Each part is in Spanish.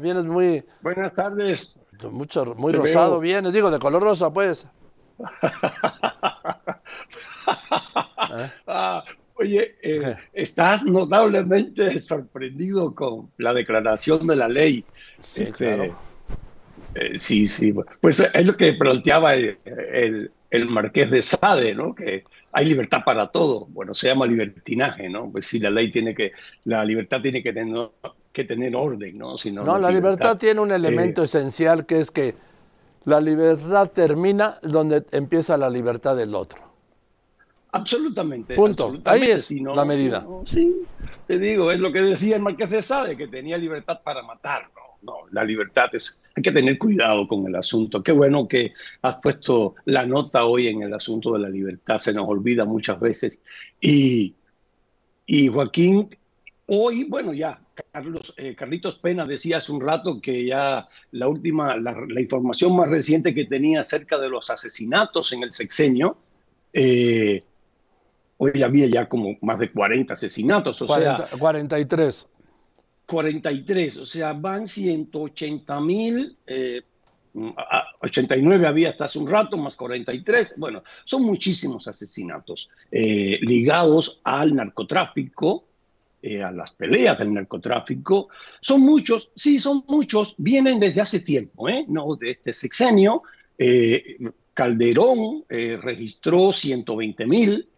Vienes muy... Buenas tardes. Mucho, muy rosado vienes, digo, de color rosa, pues. Ah, oye, eh, estás notablemente sorprendido con la declaración de la ley. Sí, Este, claro. eh, sí, sí. Pues es lo que planteaba el, el- el marqués de Sade, ¿no? Que hay libertad para todo. Bueno, se llama libertinaje, ¿no? Pues sí, la ley tiene que, la libertad tiene que tener, que tener orden, ¿no? Si no, la libertad tiene un Eh, elemento esencial que es que la libertad termina donde empieza la libertad del otro. Absolutamente. Punto. absolutamente, Ahí es la medida. no- sí, te digo, es lo que decía el Marqués de Sade, que tenía libertad para matar. No, no, la libertad es. Hay que tener cuidado con el asunto. Qué bueno que has puesto la nota hoy en el asunto de la libertad. Se nos olvida muchas veces. Y, y Joaquín, hoy, bueno, ya, Carlos, eh, Carlitos Pena decía hace un rato que ya la última, la, la información más reciente que tenía acerca de los asesinatos en el sexenio. eh, Hoy había ya como más de 40 asesinatos, o 40 sea, 43. 43, o sea, van 180 mil, eh, a- 89 había hasta hace un rato, más 43, bueno, son muchísimos asesinatos eh, ligados al narcotráfico, eh, a las peleas del narcotráfico. Son muchos, sí, son muchos, vienen desde hace tiempo, ¿eh? No de este sexenio. Eh, Calderón eh, registró 120 mil,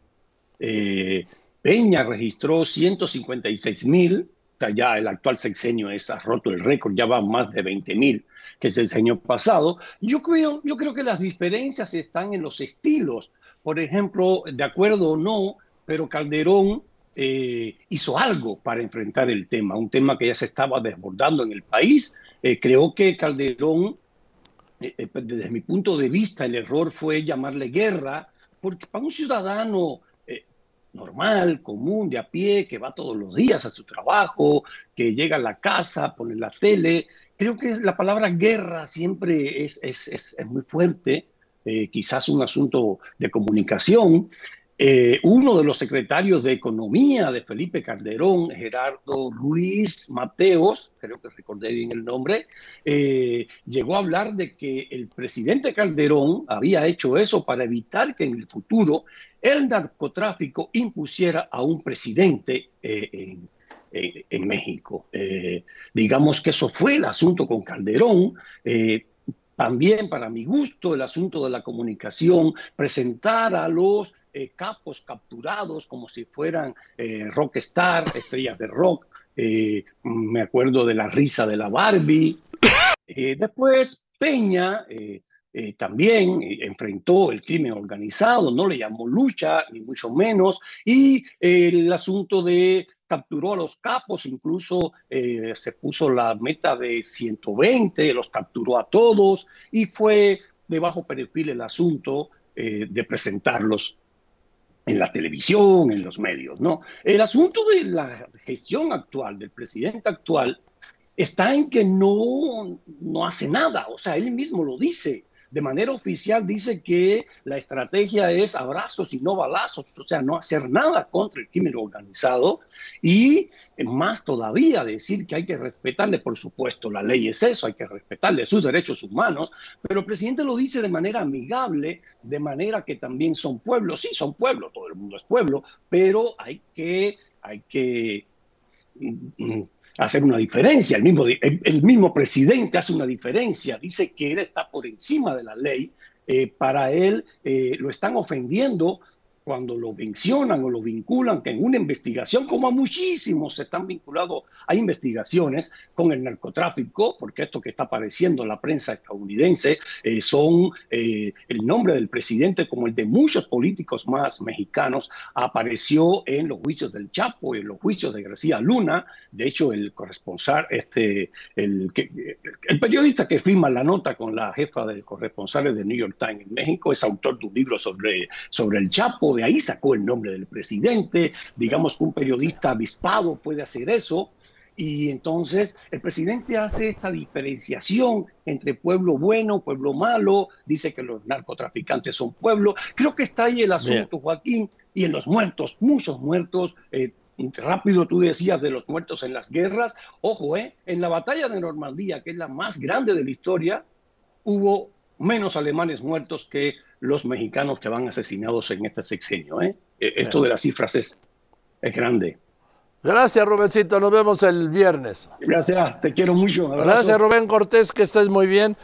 Peña registró 156 mil, o sea, ya el actual sexenio ha roto el récord, ya va más de 20 mil, que es el año pasado. Yo creo, yo creo que las diferencias están en los estilos. Por ejemplo, de acuerdo o no, pero Calderón eh, hizo algo para enfrentar el tema, un tema que ya se estaba desbordando en el país. Eh, creo que Calderón, eh, eh, desde mi punto de vista, el error fue llamarle guerra, porque para un ciudadano normal, común, de a pie, que va todos los días a su trabajo, que llega a la casa, pone la tele, creo que la palabra guerra siempre es, es, es, muy fuerte, quizás un asunto de comunicación. Eh, uno de los secretarios de Economía de Felipe Calderón, Gerardo Ruiz Mateos, creo que recordé bien el nombre, eh, llegó a hablar de que el presidente Calderón había hecho eso para evitar que en el futuro el narcotráfico impusiera a un presidente eh, en, en, México. Digamos que eso fue el asunto con Calderón. También, para mi gusto, el asunto de la comunicación, presentar a los eh, capos capturados como si fueran eh, rockstar, estrellas de rock. Eh, me acuerdo de la risa de la Barbie. Eh, después, Peña también enfrentó el crimen organizado, no le llamó lucha, ni mucho menos, y el asunto de capturó a los capos, incluso se puso la meta de 120, los capturó a todos y fue de bajo perfil el asunto de presentarlos en la televisión, en los medios, ¿no? El asunto de la gestión actual, del presidente actual, está en que no, no hace nada, o sea, él mismo lo dice, de manera oficial dice que la estrategia es abrazos y no balazos, o sea, no hacer nada contra el crimen organizado y más todavía decir que hay que respetarle, por supuesto, la ley es eso, hay que respetarle sus derechos humanos, pero el presidente lo dice de manera amigable, de manera que también son pueblos, sí, son pueblos, todo el mundo es pueblo, pero hay que, hay que hacer una diferencia. El mismo, el, mismo presidente hace una diferencia, dice que él está por encima de la ley. Eh, para él eh, lo están ofendiendo cuando lo mencionan o lo vinculan que en una investigación, como a muchísimos están vinculados a investigaciones con el narcotráfico, porque esto que está apareciendo en la prensa estadounidense eh, son eh, el nombre del presidente como el de muchos políticos más mexicanos, apareció en los juicios del Chapo y en los juicios de García Luna. De hecho, el corresponsal, este, el, periodista que firma la nota con la jefa de corresponsales de New York Times en México es autor de un libro sobre, sobre el Chapo de ahí sacó el nombre del presidente, digamos que un periodista avispado puede hacer eso, y entonces el presidente hace esta diferenciación entre pueblo bueno, pueblo malo, dice que los narcotraficantes son pueblo, creo que está ahí el asunto, Bien. Joaquín, y en los muertos, muchos muertos, eh, rápido tú decías de los muertos en las guerras. Ojo, ¿eh? en la batalla de Normandía, que es la más grande de la historia, hubo menos alemanes muertos que los mexicanos que van asesinados en este sexenio. ¿eh? E, esto de las cifras es, es grande. Gracias, Rubéncito. Nos vemos el viernes. Gracias, te quiero mucho. Gracias, Rubén Cortés, que estés muy bien.